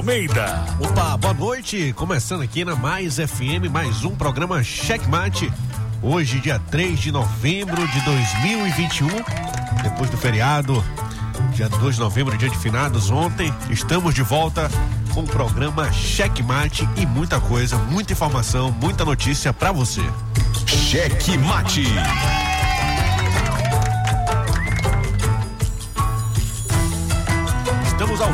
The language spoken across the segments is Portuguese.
Almeida. Opa, boa noite. Começando aqui na Mais FM, mais um programa Checkmate. Hoje, dia 3 de novembro de 2021, depois do feriado, dia 2 de novembro, dia de finados, ontem, estamos de volta com o programa Checkmate e muita coisa, muita informação, muita notícia para você. Checkmate. Estamos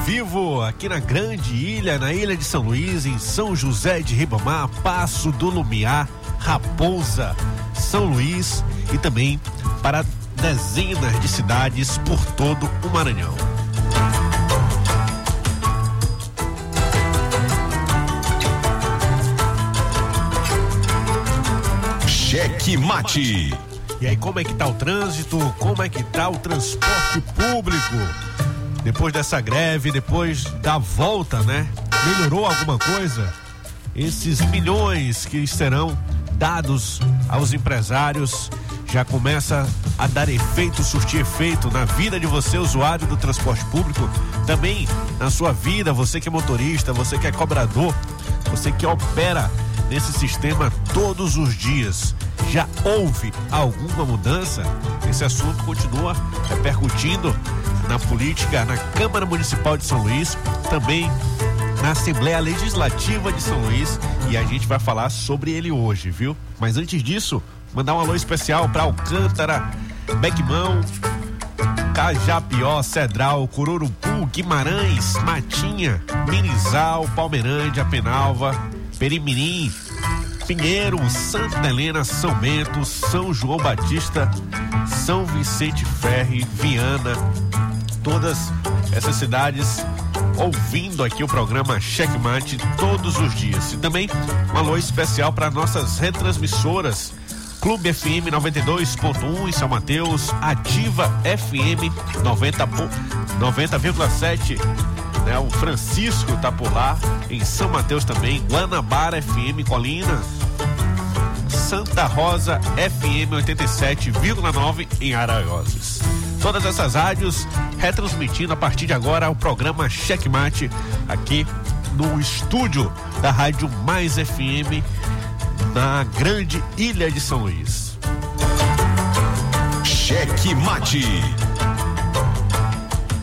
vivo aqui na Grande Ilha, na Ilha de São Luís, em São José de Ribamar, Passo do Lumiar, Raposa, São Luís e também para dezenas de cidades por todo o Maranhão. Cheque Mate. E aí, como é que tá o trânsito? Como é que tá o transporte público? Depois dessa greve, depois da volta, né? Melhorou alguma coisa? Esses milhões que serão dados aos empresários já começa a dar efeito, surtir efeito na vida de você, usuário do transporte público, também na sua vida, você que é motorista, você que é cobrador, você que opera nesse sistema todos os dias. Já houve alguma mudança? Esse assunto continua repercutindo na política, na Câmara Municipal de São Luís, também na Assembleia Legislativa de São Luís e a gente vai falar sobre ele hoje, viu? Mas antes disso, mandar um alô especial para Alcântara, Bequimão, Cajapió, Cedral, Cururupu, Guimarães, Matinha, Minizal, Palmeirândia, Penalva, Perimirim, Pinheiro, Santa Helena, São Bento, São João Batista, São Vicente Ferre, Viana, todas essas cidades ouvindo aqui o programa Checkmate todos os dias. E também um alô especial para nossas retransmissoras. Clube FM 92.1 em São Mateus, Ativa FM 90,7. 90, né? O Francisco tá por lá, em São Mateus também, Guanabara FM Colina, Santa Rosa FM 87,9 em Araioses. Todas essas rádios retransmitindo a partir de agora o programa Checkmate aqui no estúdio da Rádio Mais FM na grande Ilha de São Luís. Checkmate.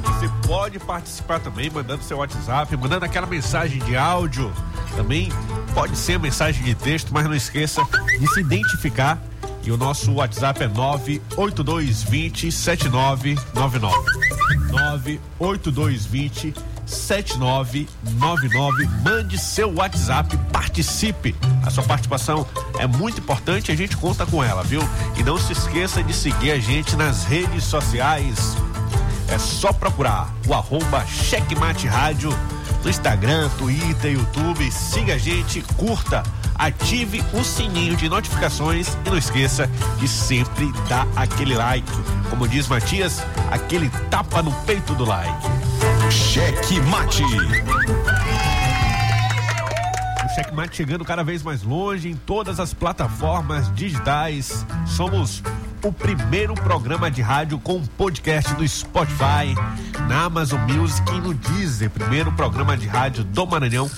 Você pode participar também mandando seu WhatsApp, mandando aquela mensagem de áudio. Também pode ser mensagem de texto, mas não esqueça de se identificar e o nosso WhatsApp é 98220 7999. 98220 7999. Mande seu WhatsApp, participe. A sua participação é muito importante, a gente conta com ela, viu? E não se esqueça de seguir a gente nas redes sociais. É só procurar o arroba Checkmate Rádio no Instagram, Twitter, YouTube. Siga a gente, curta ative o sininho de notificações e não esqueça de sempre dar aquele like. Como diz Matias, aquele tapa no peito do like. Cheque mate. O Checkmate chegando cada vez mais longe em todas as plataformas digitais. Somos o primeiro programa de rádio com podcast no Spotify, na Amazon Music e no Deezer. Primeiro programa de rádio do Maranhão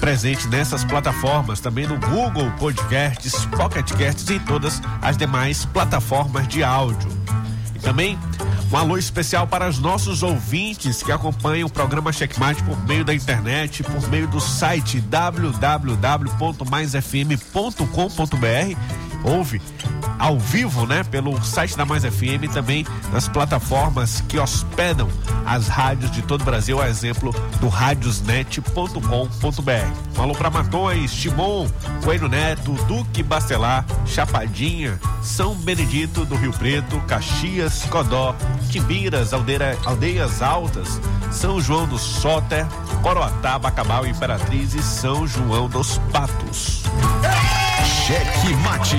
presente nessas plataformas, também no Google Podcasts, Pocket Casts e todas as demais plataformas de áudio. E também um alô especial para os nossos ouvintes que acompanham o programa Checkmate por meio da internet, por meio do site www.maisfm.com.br. Ouve ao vivo, né? Pelo site da Mais FM e também nas plataformas que hospedam as rádios de todo o Brasil, a exemplo do radiosnet.com.br. Falou para Matões, Timon, Coelho Neto, Duque Bastelar, Chapadinha, São Benedito do Rio Preto, Caxias, Codó, Timbiras, Aldeira, Aldeias Altas, São João do Soter, Coroatá, Bacabal, Imperatriz e São João dos Patos. Cheque Mate.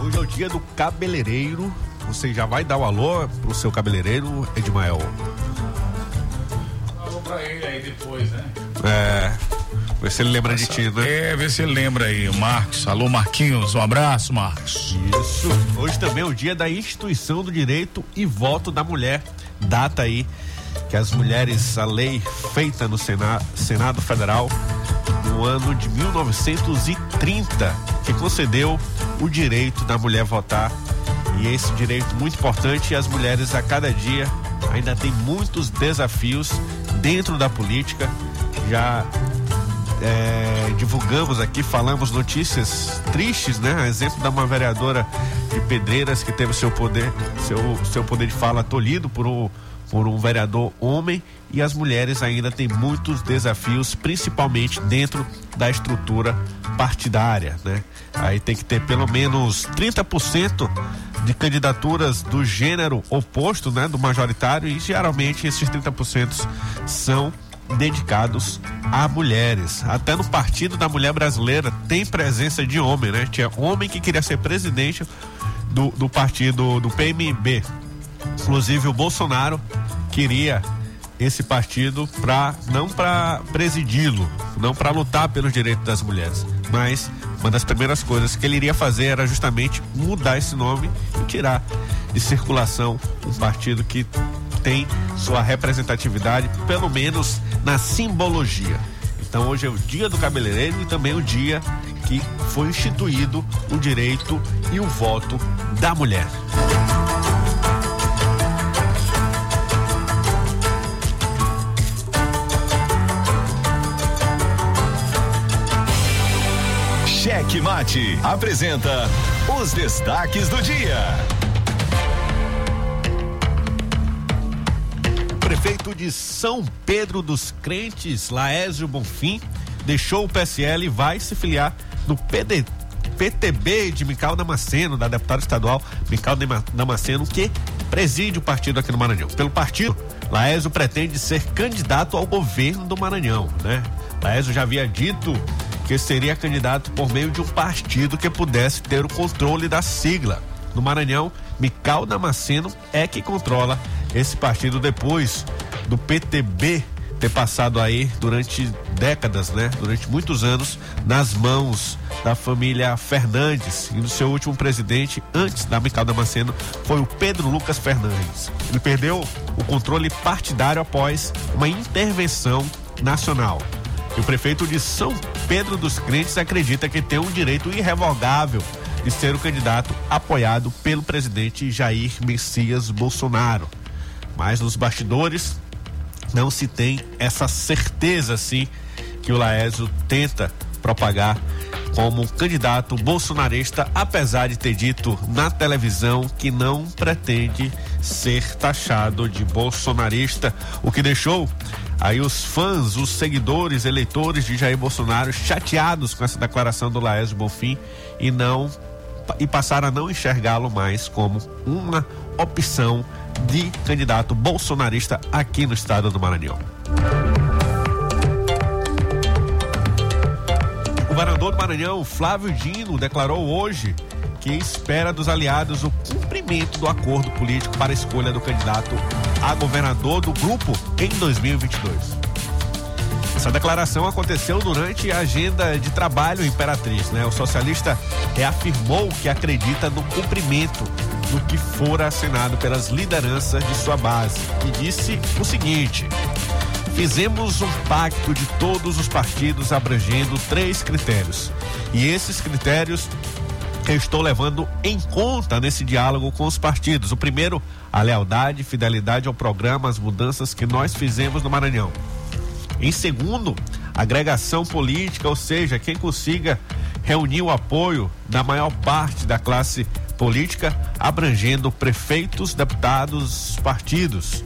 Hoje é o dia do cabeleireiro. Você já vai dar o alô pro seu cabeleireiro, Edmael? Alô pra ele aí depois, né? É. Vê se ele lembra de ti, né? É, vê se ele lembra aí, Marcos. Alô, Marquinhos. Um abraço, Marcos. Isso. Hoje também é o dia da instituição do direito e voto da mulher. Data aí que as mulheres, a lei feita no Senado, Senado Federal no ano de 1930, que concedeu o direito da mulher votar. E esse direito muito importante, e as mulheres a cada dia ainda tem muitos desafios dentro da política. Já é, divulgamos aqui, falamos notícias tristes, né? Exemplo da uma vereadora de Pedreiras que teve seu poder, seu, seu poder de fala tolhido por um, por um vereador homem e as mulheres ainda têm muitos desafios, principalmente dentro da estrutura partidária, né? Aí tem que ter pelo menos 30% de candidaturas do gênero oposto, né, do majoritário e geralmente esses 30% são dedicados a mulheres. Até no Partido da Mulher Brasileira tem presença de homem, né? Tinha homem que queria ser presidente do, do partido do PMB. Inclusive o Bolsonaro queria esse partido para não para presidi-lo, não para lutar pelos direitos das mulheres, mas uma das primeiras coisas que ele iria fazer era justamente mudar esse nome e tirar de circulação um partido que tem sua representatividade, pelo menos na simbologia. Então hoje é o dia do cabeleireiro e também o dia que foi instituído o direito e o voto da mulher. Cheque Mate apresenta os destaques do dia. prefeito de São Pedro dos Crentes, Laésio Bonfim, deixou o PSL e vai se filiar no PD, PTB de Mical Damasceno, da deputada estadual Mical Damasceno, que preside o partido aqui no Maranhão. Pelo partido, Laésio pretende ser candidato ao governo do Maranhão, né? Laésio já havia dito que seria candidato por meio de um partido que pudesse ter o controle da sigla. No Maranhão, Mical Damasceno é que controla esse partido depois do PTB ter passado aí durante décadas, né? Durante muitos anos nas mãos da família Fernandes e do seu último presidente antes da Mical Damasceno foi o Pedro Lucas Fernandes. Ele perdeu o controle partidário após uma intervenção nacional. E o prefeito de São Pedro dos Crentes acredita que tem um direito irrevogável de ser o candidato apoiado pelo presidente Jair Messias Bolsonaro. Mas nos bastidores não se tem essa certeza assim que o Laésio tenta propagar como candidato bolsonarista, apesar de ter dito na televisão que não pretende ser taxado de bolsonarista, o que deixou aí os fãs, os seguidores, eleitores de Jair Bolsonaro chateados com essa declaração do Laésio Bonfim e não e passaram a não enxergá-lo mais como uma opção de candidato bolsonarista aqui no estado do Maranhão. O governador do Maranhão, Flávio Dino, declarou hoje que espera dos aliados o cumprimento do acordo político para a escolha do candidato a governador do grupo em 2022. Essa declaração aconteceu durante a agenda de trabalho Imperatriz, né? O socialista reafirmou que acredita no cumprimento do que fora assinado pelas lideranças de sua base e disse o seguinte: Fizemos um pacto de todos os partidos abrangendo três critérios. E esses critérios eu estou levando em conta nesse diálogo com os partidos. O primeiro, a lealdade, fidelidade ao programa, as mudanças que nós fizemos no Maranhão. Em segundo, agregação política, ou seja, quem consiga reuniu o apoio da maior parte da classe política, abrangendo prefeitos, deputados, partidos.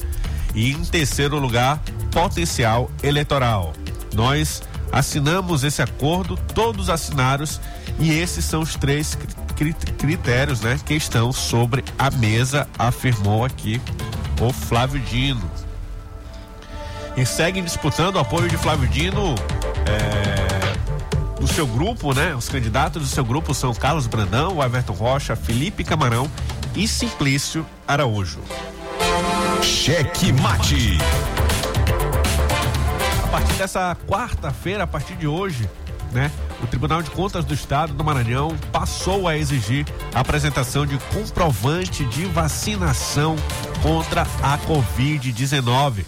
E em terceiro lugar, potencial eleitoral. Nós assinamos esse acordo, todos assinaram, e esses são os três critérios né, que estão sobre a mesa, afirmou aqui o Flávio Dino. E seguem disputando o apoio de Flávio Dino. É, do seu grupo, né? Os candidatos do seu grupo são Carlos Brandão, Everton Rocha, Felipe Camarão e Simplício Araújo. Cheque mate. A partir dessa quarta-feira, a partir de hoje, né? O Tribunal de Contas do Estado do Maranhão passou a exigir a apresentação de comprovante de vacinação contra a Covid-19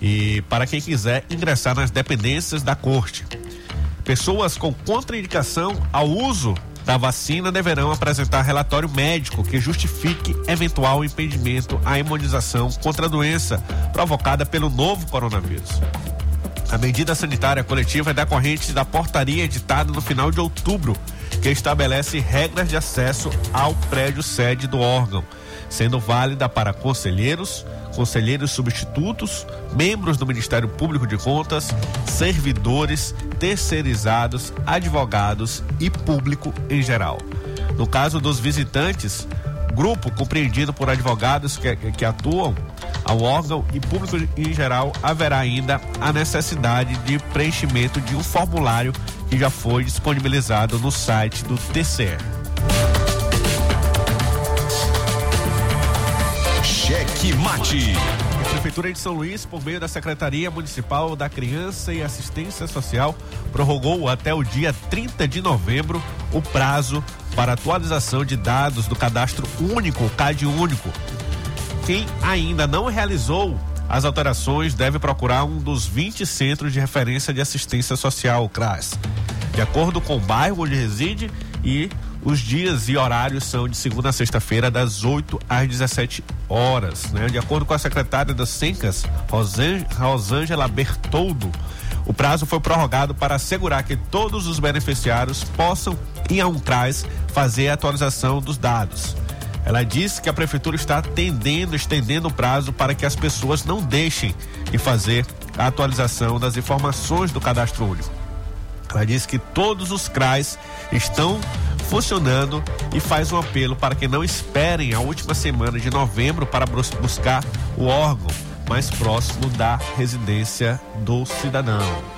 e para quem quiser ingressar nas dependências da corte. Pessoas com contraindicação ao uso da vacina deverão apresentar relatório médico que justifique eventual impedimento à imunização contra a doença provocada pelo novo coronavírus. A medida sanitária coletiva é decorrente da portaria editada no final de outubro, que estabelece regras de acesso ao prédio sede do órgão, sendo válida para conselheiros, conselheiros substitutos, membros do Ministério Público de Contas, servidores, terceirizados, advogados e público em geral. No caso dos visitantes, grupo compreendido por advogados que, que atuam ao órgão e público em geral, haverá ainda a necessidade de preenchimento de um formulário que já foi disponibilizado no site do TCE. Cheque Mate. A Prefeitura de São Luís, por meio da Secretaria Municipal da Criança e Assistência Social, prorrogou até o dia 30 de novembro o prazo para atualização de dados do cadastro único, CAD único. Quem ainda não realizou as alterações deve procurar um dos 20 centros de referência de assistência social, CRAS, de acordo com o bairro onde reside e os dias e horários são de segunda a sexta-feira, das 8 às 17 horas. Né? De acordo com a secretária das Sencas, Rosângela Bertoldo, o prazo foi prorrogado para assegurar que todos os beneficiários possam ir a CRAS fazer a atualização dos dados. Ela disse que a prefeitura está atendendo, estendendo o prazo para que as pessoas não deixem de fazer a atualização das informações do cadastro único. Ela disse que todos os CRAs estão funcionando e faz um apelo para que não esperem a última semana de novembro para buscar o órgão mais próximo da residência do cidadão.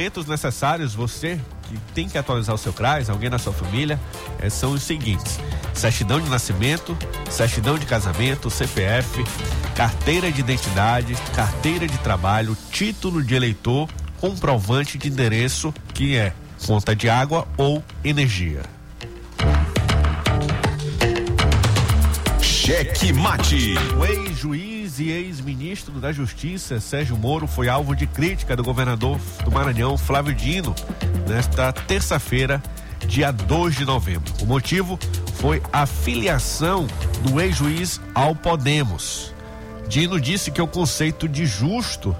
Documentos necessários, você que tem que atualizar o seu CRAS, alguém na sua família, é, são os seguintes: certidão de nascimento, certidão de casamento, CPF, carteira de identidade, carteira de trabalho, título de eleitor comprovante de endereço que é conta de água ou energia. Cheque Mate. O ex-juiz e ex-ministro da Justiça, Sérgio Moro, foi alvo de crítica do governador do Maranhão, Flávio Dino, nesta terça-feira, dia 2 de novembro. O motivo foi a filiação do ex-juiz ao Podemos. Dino disse que o conceito de justo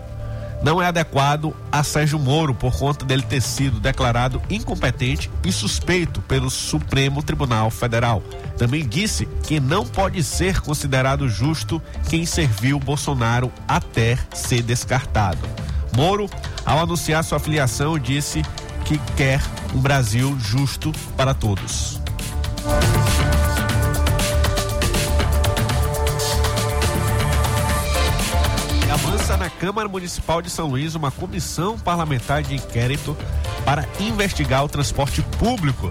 não é adequado a Sérgio Moro por conta dele ter sido declarado incompetente e suspeito pelo Supremo Tribunal Federal. Também disse que não pode ser considerado justo quem serviu Bolsonaro até ser descartado. Moro, ao anunciar sua filiação, disse que quer um Brasil justo para todos. Câmara Municipal de São Luís uma comissão parlamentar de inquérito para investigar o transporte público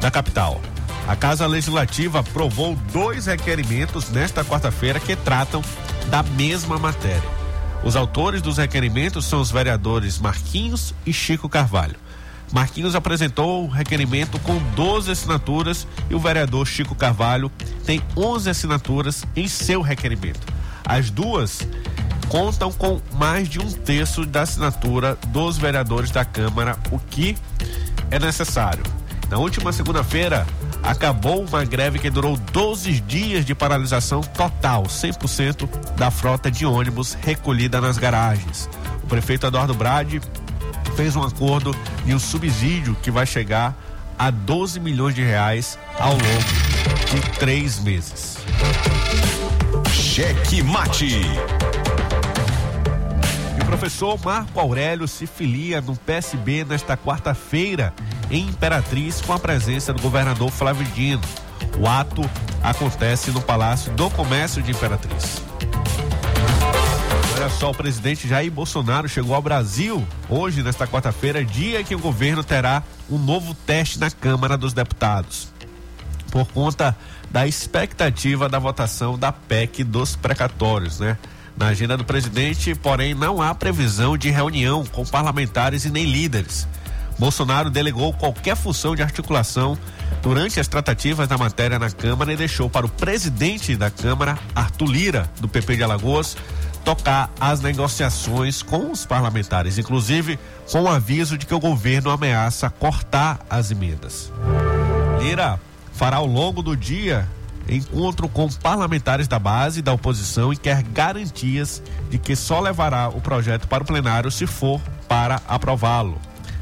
da capital. A Casa Legislativa aprovou dois requerimentos nesta quarta-feira que tratam da mesma matéria. Os autores dos requerimentos são os vereadores Marquinhos e Chico Carvalho. Marquinhos apresentou o requerimento com 12 assinaturas e o vereador Chico Carvalho tem 11 assinaturas em seu requerimento. As duas contam com mais de um terço da assinatura dos vereadores da Câmara, o que é necessário. Na última segunda-feira, acabou uma greve que durou 12 dias de paralisação total, 100% da frota de ônibus recolhida nas garagens. O prefeito Eduardo Brade fez um acordo de um subsídio que vai chegar a 12 milhões de reais ao longo de três meses. Cheque Mate. Professor Marco Aurélio se filia no PSB nesta quarta-feira em Imperatriz com a presença do governador Flávio Dino. O ato acontece no Palácio do Comércio de Imperatriz. Olha só, o presidente Jair Bolsonaro chegou ao Brasil hoje, nesta quarta-feira, dia que o governo terá um novo teste na Câmara dos Deputados. Por conta da expectativa da votação da PEC dos precatórios, né? Na agenda do presidente, porém, não há previsão de reunião com parlamentares e nem líderes. Bolsonaro delegou qualquer função de articulação durante as tratativas da matéria na Câmara e deixou para o presidente da Câmara, Arthur Lira, do PP de Alagoas, tocar as negociações com os parlamentares, inclusive com o aviso de que o governo ameaça cortar as emendas. Lira fará ao longo do dia encontro com parlamentares da base e da oposição e quer garantias de que só levará o projeto para o plenário se for para aprová-lo.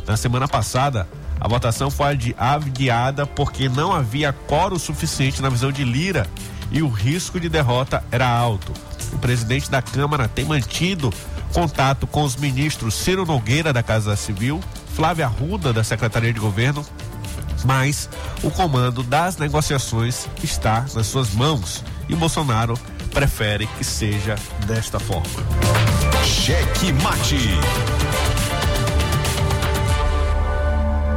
Na semana passada, a votação foi adiada porque não havia coro suficiente na visão de Lira e o risco de derrota era alto. O presidente da Câmara tem mantido contato com os ministros Ciro Nogueira, da Casa Civil, Flávia Arruda, da Secretaria de Governo, mas o comando das negociações está nas suas mãos e Bolsonaro prefere que seja desta forma. Cheque Mate.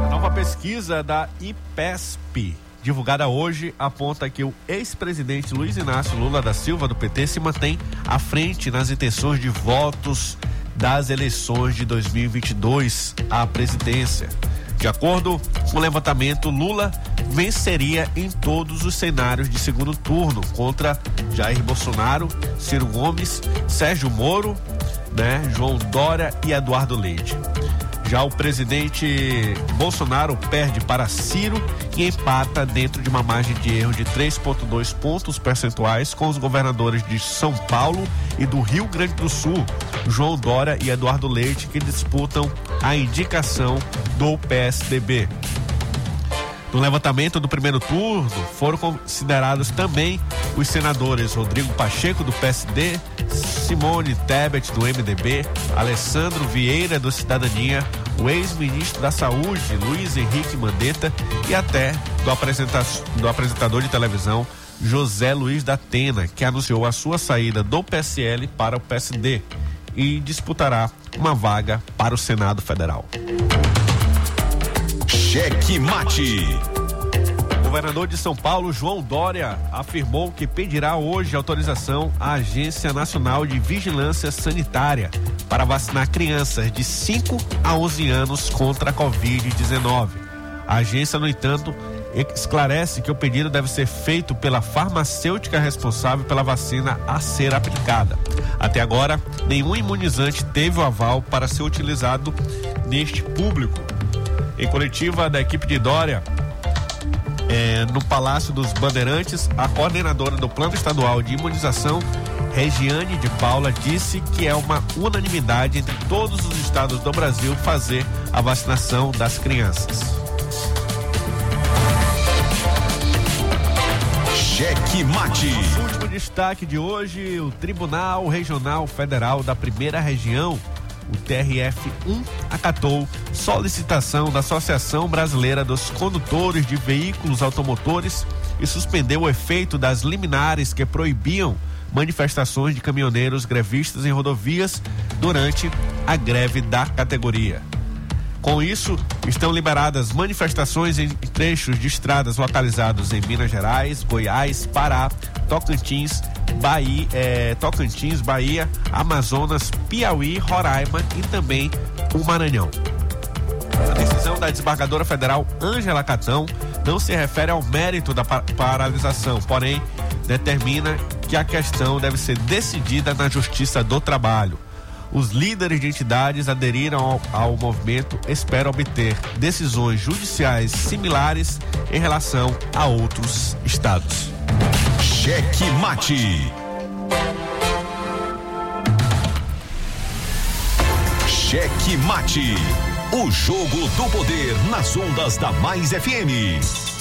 A nova pesquisa da IPESP divulgada hoje, aponta que o ex-presidente Luiz Inácio Lula da Silva, do PT, se mantém à frente nas intenções de votos das eleições de 2022 à presidência. De acordo com o levantamento, Lula venceria em todos os cenários de segundo turno contra Jair Bolsonaro, Ciro Gomes, Sérgio Moro, né, João Dória e Eduardo Leite. Já o presidente Bolsonaro perde para Ciro e empata dentro de uma margem de erro de 3,2 pontos percentuais com os governadores de São Paulo e do Rio Grande do Sul, João Dória e Eduardo Leite, que disputam a indicação do PSDB. No levantamento do primeiro turno, foram considerados também os senadores Rodrigo Pacheco, do PSD, Simone Tebet, do MDB, Alessandro Vieira, do Cidadania, o ex-ministro da Saúde, Luiz Henrique Mandetta, e até do, do apresentador de televisão, José Luiz da Atena, que anunciou a sua saída do PSL para o PSD e disputará uma vaga para o Senado Federal. Cheque Mate. O governador de São Paulo, João Dória, afirmou que pedirá hoje autorização à Agência Nacional de Vigilância Sanitária para vacinar crianças de 5 a 11 anos contra a Covid-19. A agência, no entanto, esclarece que o pedido deve ser feito pela farmacêutica responsável pela vacina a ser aplicada. Até agora, nenhum imunizante teve o aval para ser utilizado neste público. Em coletiva da equipe de Dória, é, no Palácio dos Bandeirantes, a coordenadora do Plano Estadual de Imunização, Regiane de Paula, disse que é uma unanimidade entre todos os estados do Brasil fazer a vacinação das crianças. Cheque Mate. Nosso último destaque de hoje: o Tribunal Regional Federal da Primeira Região o TRF-1 acatou solicitação da Associação Brasileira dos Condutores de Veículos Automotores e suspendeu o efeito das liminares que proibiam manifestações de caminhoneiros grevistas em rodovias durante a greve da categoria. Com isso, estão liberadas manifestações em trechos de estradas localizados em Minas Gerais, Goiás, Pará, Tocantins, Bahia, é, Tocantins, Bahia, Amazonas, Piauí, Roraima e também o Maranhão. A decisão da desembargadora federal Ângela Catão não se refere ao mérito da paralisação, porém determina que a questão deve ser decidida na Justiça do Trabalho. Os líderes de entidades aderiram ao, ao movimento esperam obter decisões judiciais similares em relação a outros estados. Cheque Mate. Cheque Mate. O jogo do poder nas ondas da Mais FM.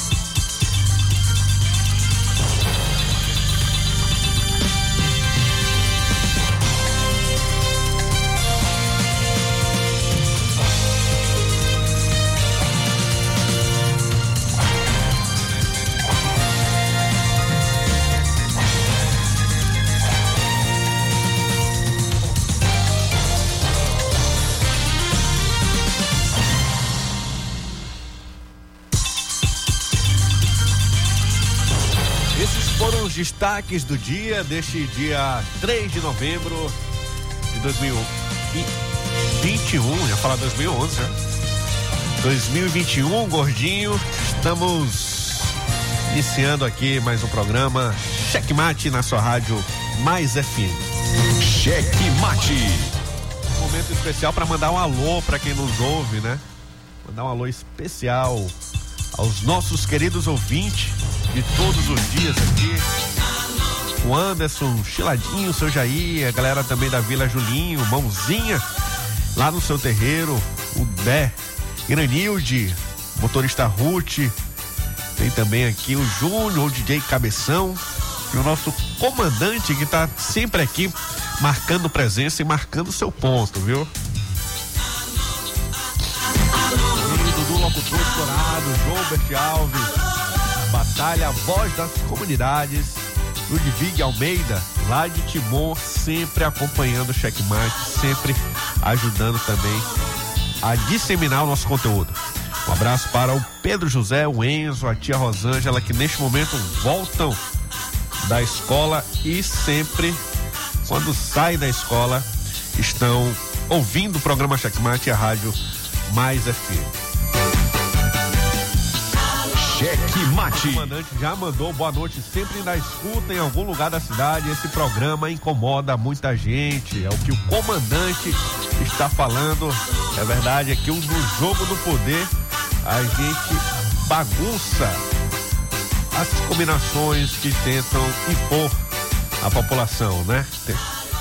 Destaques do dia, deste dia 3 de novembro de 2021, ia falar 2011, né? 2021, gordinho, estamos iniciando aqui mais um programa Checkmate na sua rádio Mais FM. Checkmate. Momento especial para mandar um alô para quem nos ouve, né? Mandar um alô especial aos nossos queridos ouvintes de todos os dias aqui o Anderson, Chiladinho, seu Jair, a galera também da Vila Julinho, Mãozinha, lá no seu terreiro, o Bé, Granilde, motorista Ruth, tem também aqui o Júnior, o DJ Cabeção, e o nosso comandante que está sempre aqui marcando presença e marcando seu ponto, viu? Dudu Locutor Estourado, João Bert Alves, Batalha Voz das Comunidades, Ludwig Almeida, lá de Timor, sempre acompanhando o Checkmate, sempre ajudando também a disseminar o nosso conteúdo. Um abraço para o Pedro José, o Enzo, a tia Rosângela, que neste momento voltam da escola e sempre, quando saem da escola, estão ouvindo o programa Checkmate e a rádio Mais FM. Cheque Mate. O comandante já mandou boa noite, sempre na escuta em algum lugar da cidade. Esse programa incomoda muita gente. É o que o comandante está falando. É verdade, aqui no jogo do poder a gente bagunça as combinações que tentam impor à população, né?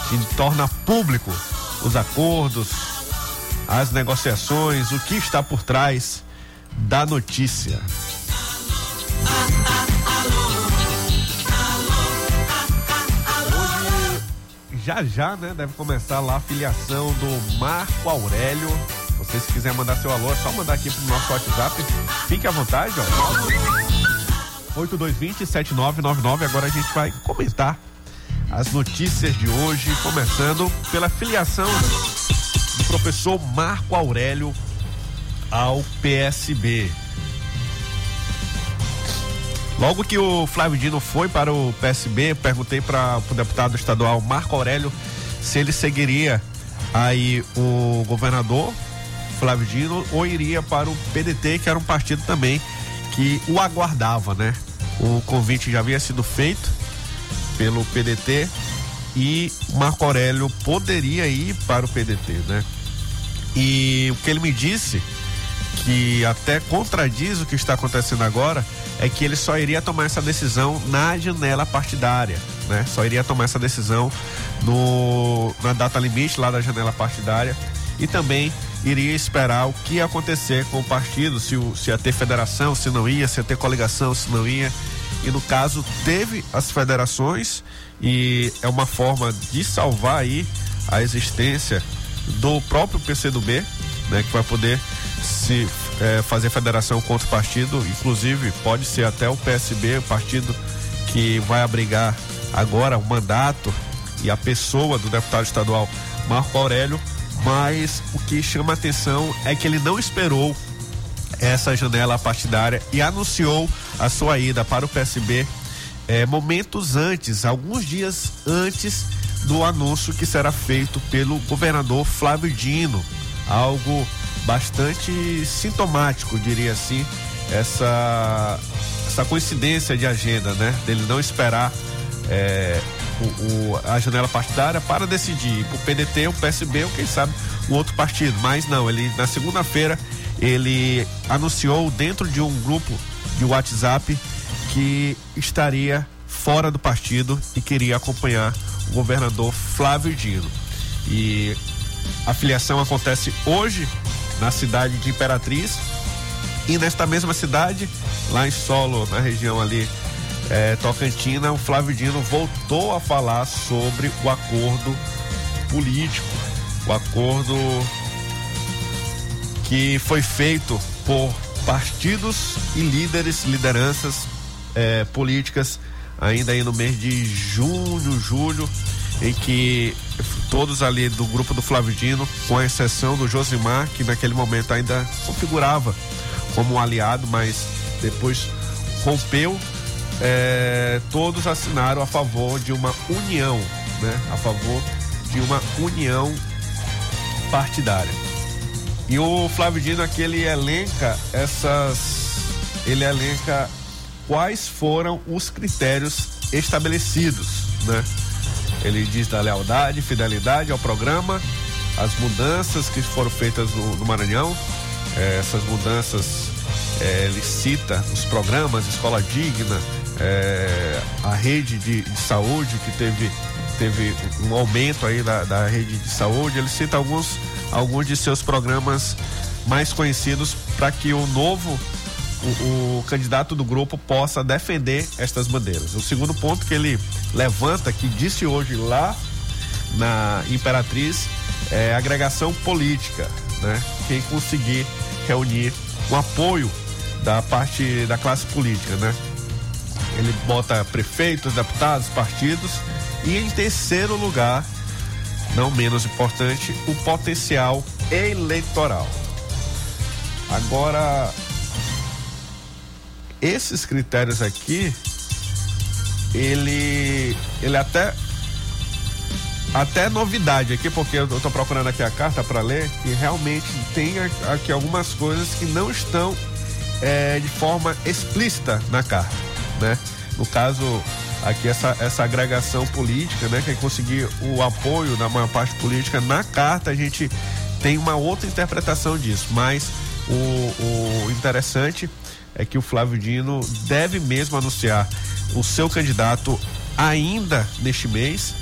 Se torna público os acordos, as negociações, o que está por trás da notícia. Já já, né? Deve começar lá a filiação do Marco Aurélio. Você se quiser mandar seu alô, é só mandar aqui pro nosso WhatsApp. Fique à vontade, ó. 8220-7999. Agora a gente vai comentar as notícias de hoje, começando pela filiação do professor Marco Aurélio ao PSB. Logo que o Flávio Dino foi para o PSB, perguntei para o deputado estadual Marco Aurélio se ele seguiria aí o governador Flávio Dino ou iria para o PDT, que era um partido também que o aguardava, né? O convite já havia sido feito pelo PDT e Marco Aurélio poderia ir para o PDT, né? E o que ele me disse, que até contradiz o que está acontecendo agora, é que ele só iria tomar essa decisão na janela partidária, né? Só iria tomar essa decisão no, na data limite lá da janela partidária e também iria esperar o que ia acontecer com o partido, se, se ia ter federação, se não ia, se ia ter coligação, se não ia. E no caso teve as federações e é uma forma de salvar aí a existência do próprio PCdoB, né, que vai poder se é, fazer federação contra o partido, inclusive pode ser até o PSB, o partido que vai abrigar agora o mandato e a pessoa do deputado estadual Marco Aurélio, mas o que chama atenção é que ele não esperou essa janela partidária e anunciou a sua ida para o PSB é, momentos antes, alguns dias antes do anúncio que será feito pelo governador Flávio Dino, algo bastante sintomático, diria assim, essa, essa coincidência de agenda, né? Dele não esperar é, o, o, a janela partidária para decidir o PDT, o PSB ou quem sabe o outro partido. Mas não, ele na segunda-feira ele anunciou dentro de um grupo de WhatsApp que estaria fora do partido e queria acompanhar o governador Flávio Dino. E a filiação acontece hoje na cidade de Imperatriz. E nesta mesma cidade, lá em Solo, na região ali é, Tocantina, o Flávio Dino voltou a falar sobre o acordo político, o acordo que foi feito por partidos e líderes, lideranças é, políticas ainda aí no mês de junho, julho, em que todos ali do grupo do Flávio Dino, com exceção do Josimar, que naquele momento ainda configurava como um aliado, mas depois rompeu, é, todos assinaram a favor de uma união, né? A favor de uma união partidária. E o Flávio Dino aqui ele elenca essas. Ele elenca quais foram os critérios estabelecidos, né? Ele diz da lealdade, fidelidade ao programa, as mudanças que foram feitas no, no Maranhão, é, essas mudanças, é, ele cita os programas, Escola Digna, é, a rede de, de, saúde que teve, teve um aumento aí da, da rede de saúde, ele cita alguns, alguns de seus programas mais conhecidos para que o novo o, o, candidato do grupo possa defender estas bandeiras. O segundo ponto que ele levanta, que disse hoje lá na Imperatriz, é agregação política, né? Quem conseguir reunir o apoio da parte da classe política, né? Ele bota prefeitos, deputados, partidos e em terceiro lugar, não menos importante, o potencial eleitoral. Agora, esses critérios aqui, ele, ele até até novidade aqui, porque eu estou procurando aqui a carta para ler, que realmente tem aqui algumas coisas que não estão é, de forma explícita na carta, né? No caso, aqui essa, essa agregação política, né? Que é conseguir o apoio da maior parte política na carta, a gente tem uma outra interpretação disso, mas o, o interessante é que o Flávio Dino deve mesmo anunciar o seu candidato ainda neste mês.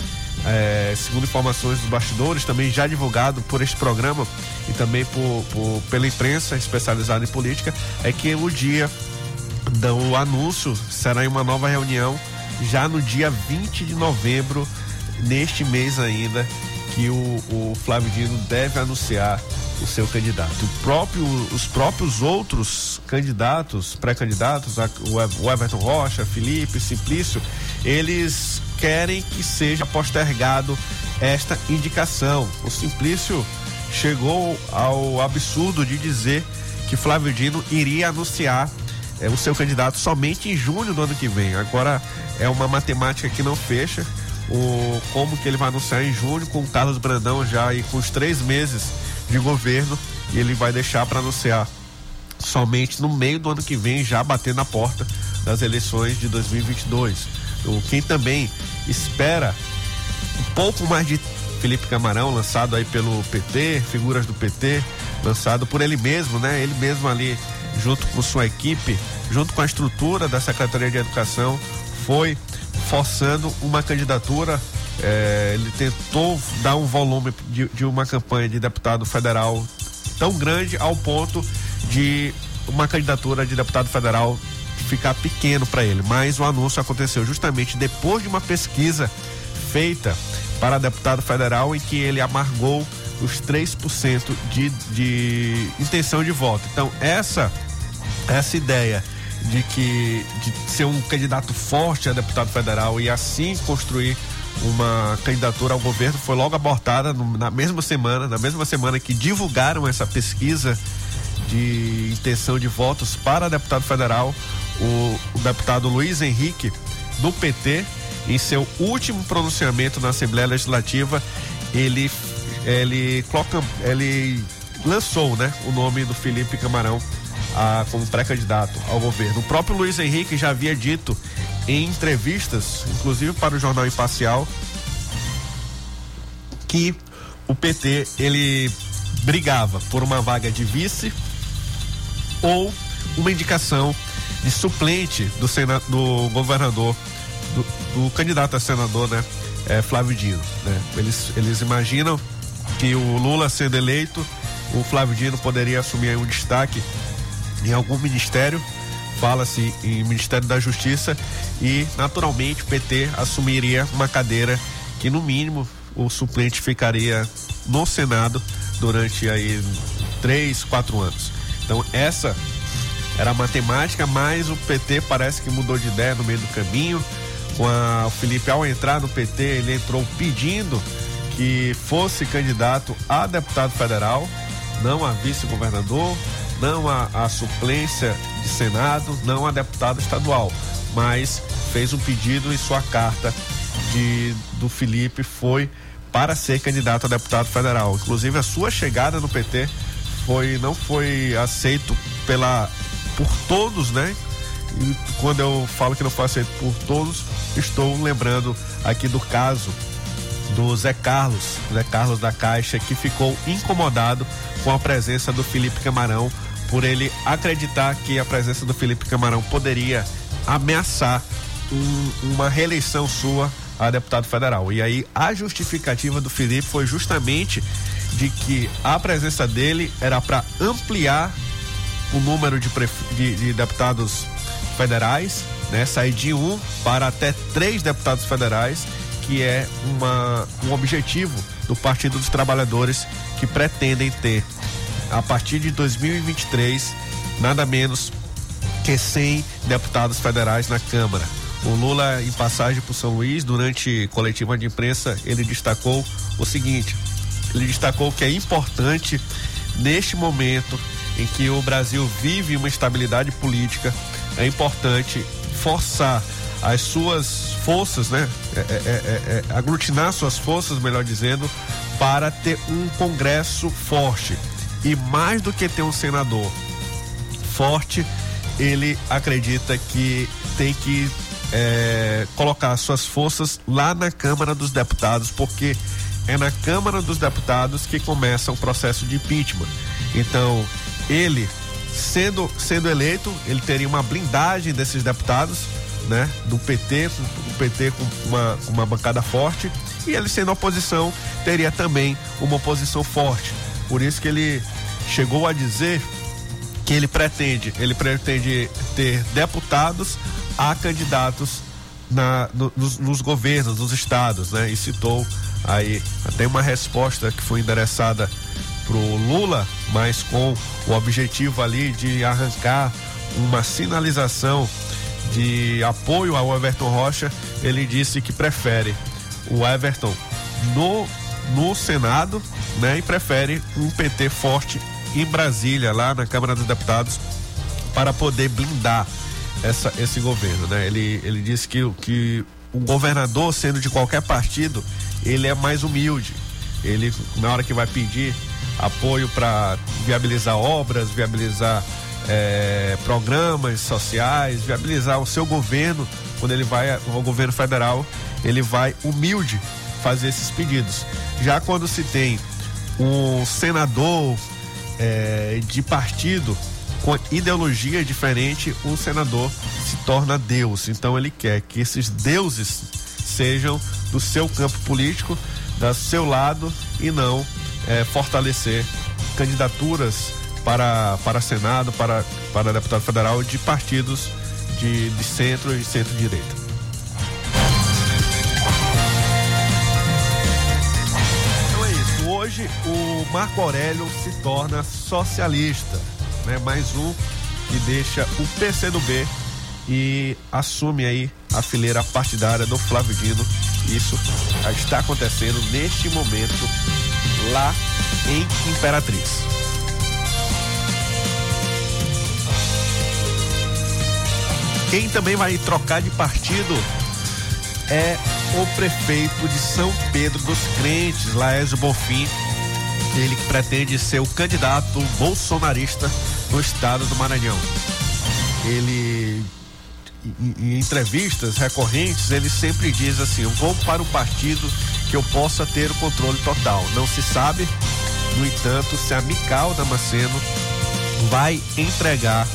É, segundo informações dos bastidores, também já divulgado por este programa e também por, por, pela imprensa especializada em política, é que o dia do anúncio será em uma nova reunião já no dia 20 de novembro, neste mês ainda, que o, o Flávio Dino deve anunciar o seu candidato. Próprio, os próprios outros candidatos, pré-candidatos, o Everton Rocha, Felipe, Simplício, eles querem que seja postergado esta indicação. O Simplício chegou ao absurdo de dizer que Flávio Dino iria anunciar é, o seu candidato somente em junho do ano que vem. Agora é uma matemática que não fecha. O, como que ele vai anunciar em junho com o Carlos Brandão já e com os três meses de governo e ele vai deixar para anunciar somente no meio do ano que vem, já batendo na porta das eleições de 2022. O quem também espera um pouco mais de Felipe Camarão, lançado aí pelo PT, figuras do PT, lançado por ele mesmo, né? Ele mesmo ali, junto com sua equipe, junto com a estrutura da Secretaria de Educação, foi forçando uma candidatura é, ele tentou dar um volume de, de uma campanha de deputado federal tão grande ao ponto de uma candidatura de deputado federal ficar pequeno para ele. Mas o anúncio aconteceu justamente depois de uma pesquisa feita para deputado federal em que ele amargou os 3% de, de intenção de voto. Então, essa essa ideia de que de ser um candidato forte a deputado federal e assim construir uma candidatura ao governo foi logo abortada no, na mesma semana, na mesma semana que divulgaram essa pesquisa de intenção de votos para deputado federal, o, o deputado Luiz Henrique, do PT, em seu último pronunciamento na Assembleia Legislativa, ele ele coloca, ele lançou, né, o nome do Felipe Camarão a, como pré-candidato ao governo. O próprio Luiz Henrique já havia dito em entrevistas, inclusive para o jornal Imparcial, que o PT ele brigava por uma vaga de vice ou uma indicação de suplente do, sena, do governador, do, do candidato a senador, né? É, Flávio Dino. Né? Eles, eles imaginam que o Lula sendo eleito, o Flávio Dino poderia assumir um destaque em algum ministério, fala-se em Ministério da Justiça e naturalmente o PT assumiria uma cadeira que no mínimo o suplente ficaria no Senado durante aí três, quatro anos. Então essa era a matemática, mas o PT parece que mudou de ideia no meio do caminho. Com a, o Felipe, ao entrar no PT, ele entrou pedindo que fosse candidato a deputado federal, não a vice-governador, não a, a suplência de Senado, não a deputado estadual, mas fez um pedido e sua carta de, do Felipe foi para ser candidato a deputado federal. Inclusive a sua chegada no PT foi não foi aceito pela por todos, né? E quando eu falo que não foi aceito por todos, estou lembrando aqui do caso do Zé Carlos, Zé Carlos da Caixa, que ficou incomodado com a presença do Felipe Camarão, por ele acreditar que a presença do Felipe Camarão poderia ameaçar um, uma reeleição sua a deputado federal. E aí a justificativa do Felipe foi justamente de que a presença dele era para ampliar o número de, de, de, deputados federais, né? Sair de um para até três deputados federais, que é uma, um objetivo do Partido dos Trabalhadores que pretendem ter a partir de 2023 nada menos que 100 deputados federais na Câmara. O Lula, em passagem por São Luís, durante coletiva de imprensa, ele destacou o seguinte: ele destacou que é importante, neste momento em que o Brasil vive uma estabilidade política, é importante forçar as suas forças, né? É, é, é, é, aglutinar suas forças, melhor dizendo, para ter um Congresso forte. E mais do que ter um senador forte, ele acredita que tem que é, colocar suas forças lá na Câmara dos Deputados, porque é na Câmara dos Deputados que começa o processo de impeachment. Então, ele, sendo, sendo eleito, ele teria uma blindagem desses deputados, né? Do PT, o PT com uma, uma bancada forte, e ele sendo oposição, teria também uma oposição forte. Por isso que ele chegou a dizer que ele pretende, ele pretende ter deputados a candidatos na, no, nos, nos, governos, nos estados, né? E citou aí até uma resposta que foi endereçada pro Lula, mas com o objetivo ali de arrancar uma sinalização de apoio ao Everton Rocha, ele disse que prefere o Everton no, no Senado, né? E prefere um PT forte em Brasília, lá na Câmara dos Deputados, para poder blindar essa, esse governo, né? Ele, ele disse que, que o governador, sendo de qualquer partido, ele é mais humilde. Ele, na hora que vai pedir apoio para viabilizar obras, viabilizar é, programas sociais, viabilizar o seu governo, quando ele vai ao governo federal, ele vai humilde fazer esses pedidos. Já quando se tem um senador é, de partido com ideologia diferente, o senador se torna Deus. Então ele quer que esses deuses sejam do seu campo político, do seu lado e não é, fortalecer candidaturas para, para Senado, para, para deputado federal de partidos de, de centro e centro-direita. Marco Aurélio se torna socialista né? Mais um que deixa o PCdoB e assume aí a fileira partidária do Flávio Dino. Isso está acontecendo neste momento lá em Imperatriz. Quem também vai trocar de partido é o prefeito de São Pedro dos Crentes, Laésio Bonfim, ele que pretende ser o candidato bolsonarista no estado do Maranhão. Ele, em, entrevistas recorrentes, ele sempre diz assim: Eu vou para o partido que eu possa ter o controle total. Não se sabe, no entanto, se a Mical Damasceno vai entregar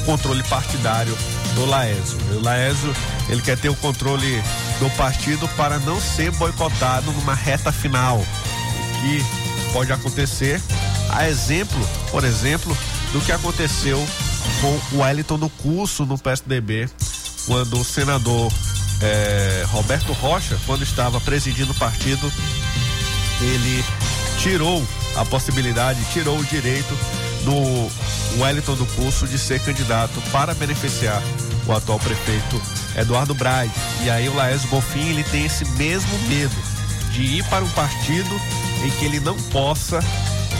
o controle partidário do Laésio. O Laésio, ele quer ter o controle do partido para não ser boicotado numa reta final. O que pode acontecer A exemplo, por exemplo, do que aconteceu com o Wellington no curso no PSDB, quando o senador eh, Roberto Rocha, quando estava presidindo o partido, ele tirou a possibilidade, tirou o direito do Wellington do Curso de ser candidato para beneficiar o atual prefeito Eduardo Braide. E aí o Laércio Bonfim ele tem esse mesmo medo de ir para um partido em que ele não possa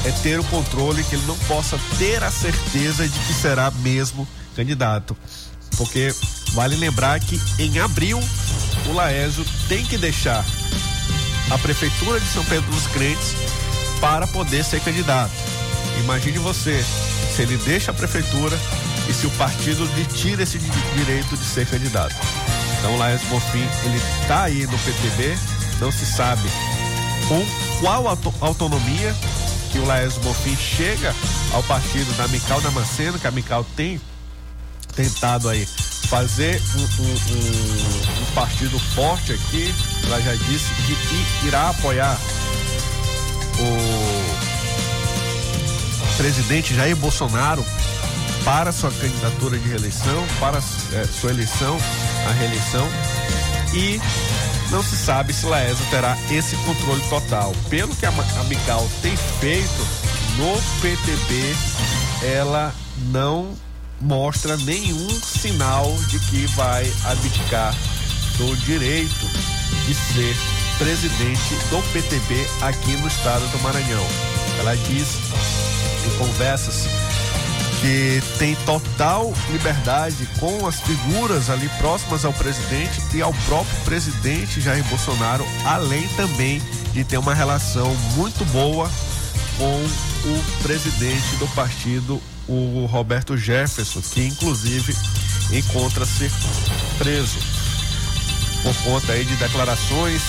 é, ter o controle, que ele não possa ter a certeza de que será mesmo candidato. Porque vale lembrar que em abril o Laésio tem que deixar a prefeitura de São Pedro dos Crentes para poder ser candidato. Imagine você, se ele deixa a prefeitura e se o partido lhe tira esse direito de ser candidato. Então, Laércio Bonfim, ele está aí no PTB, não se sabe com qual autonomia que o Laércio Bonfim chega ao partido da Mical Damasceno, que a Mical tem tentado aí fazer um, um, um, um partido forte aqui. Ela já disse que irá apoiar o presidente Jair Bolsonaro para sua candidatura de reeleição, para é, sua eleição, a reeleição. E não se sabe se Laésio terá esse controle total. Pelo que a, a Mical tem feito no PTB, ela não mostra nenhum sinal de que vai abdicar do direito de ser presidente do PTB aqui no estado do Maranhão. Ela diz em conversas que tem total liberdade com as figuras ali próximas ao presidente e ao próprio presidente Jair Bolsonaro, além também de ter uma relação muito boa com o presidente do partido, o Roberto Jefferson, que inclusive encontra-se preso por conta aí de declarações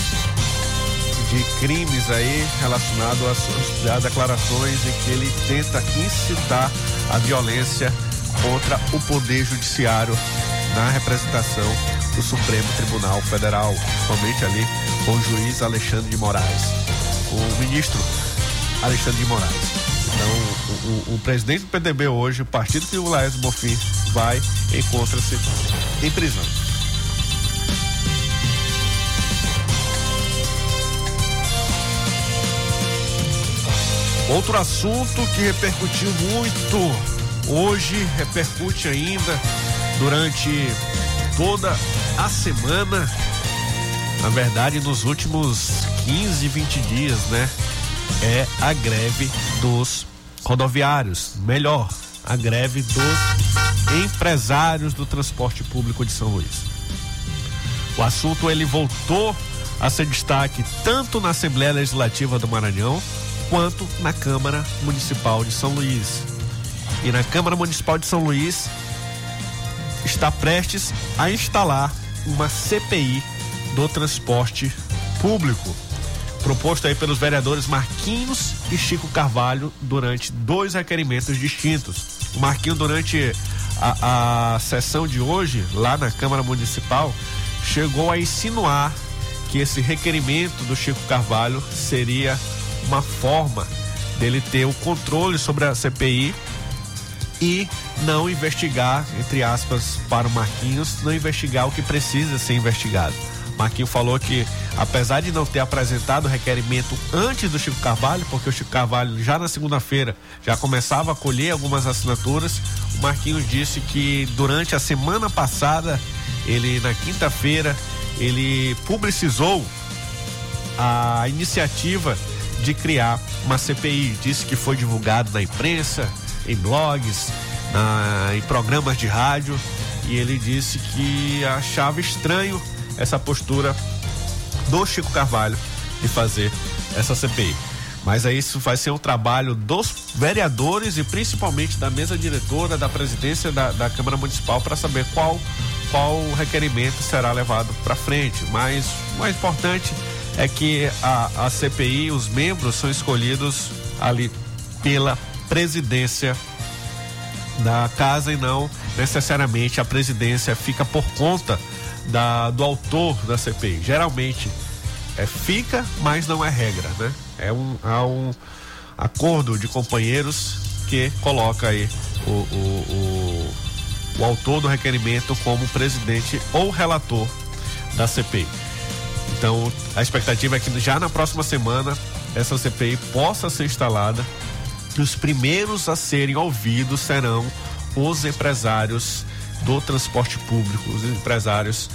de crimes aí relacionados às, às declarações em que ele tenta incitar a violência contra o poder judiciário na representação do Supremo Tribunal Federal, principalmente ali com o juiz Alexandre de Moraes, o ministro Alexandre de Moraes. Então, o, o, o presidente do PDB hoje, o partido que o Laércio Bonfim vai, encontra-se em prisão. Outro assunto que repercutiu muito hoje, repercute ainda durante toda a semana, na verdade nos últimos 15, 20 dias, né? É a greve dos rodoviários, melhor, a greve dos empresários do transporte público de São Luís. O assunto ele voltou a ser destaque tanto na Assembleia Legislativa do Maranhão quanto na Câmara Municipal de São Luís. E na Câmara Municipal de São Luís está prestes a instalar uma CPI do transporte público, proposto aí pelos vereadores Marquinhos e Chico Carvalho durante dois requerimentos distintos. O Marquinho durante a, a sessão de hoje lá na Câmara Municipal chegou a insinuar que esse requerimento do Chico Carvalho seria uma forma dele ter o controle sobre a CPI e não investigar, entre aspas, para o Marquinhos, não investigar o que precisa ser investigado. Marquinhos falou que, apesar de não ter apresentado o requerimento antes do Chico Carvalho, porque o Chico Carvalho já na segunda-feira já começava a colher algumas assinaturas, o Marquinhos disse que durante a semana passada, ele na quinta-feira, ele publicizou a iniciativa de criar uma CPI. Disse que foi divulgado na imprensa, em blogs, na, em programas de rádio e ele disse que achava estranho essa postura do Chico Carvalho de fazer essa CPI. Mas aí isso vai ser um trabalho dos vereadores e principalmente da mesa diretora da presidência da, da Câmara Municipal para saber qual qual requerimento será levado para frente. Mas o mais importante é que a, a CPI, os membros são escolhidos ali pela presidência da casa e não necessariamente a presidência fica por conta da, do autor da CPI. Geralmente é, fica, mas não é regra, né? É um, há um, acordo de companheiros que coloca aí o, o, o, o autor do requerimento como presidente ou relator da CPI. Então, a expectativa é que já na próxima semana essa CPI possa ser instalada e os primeiros a serem ouvidos serão os empresários do transporte público, os empresários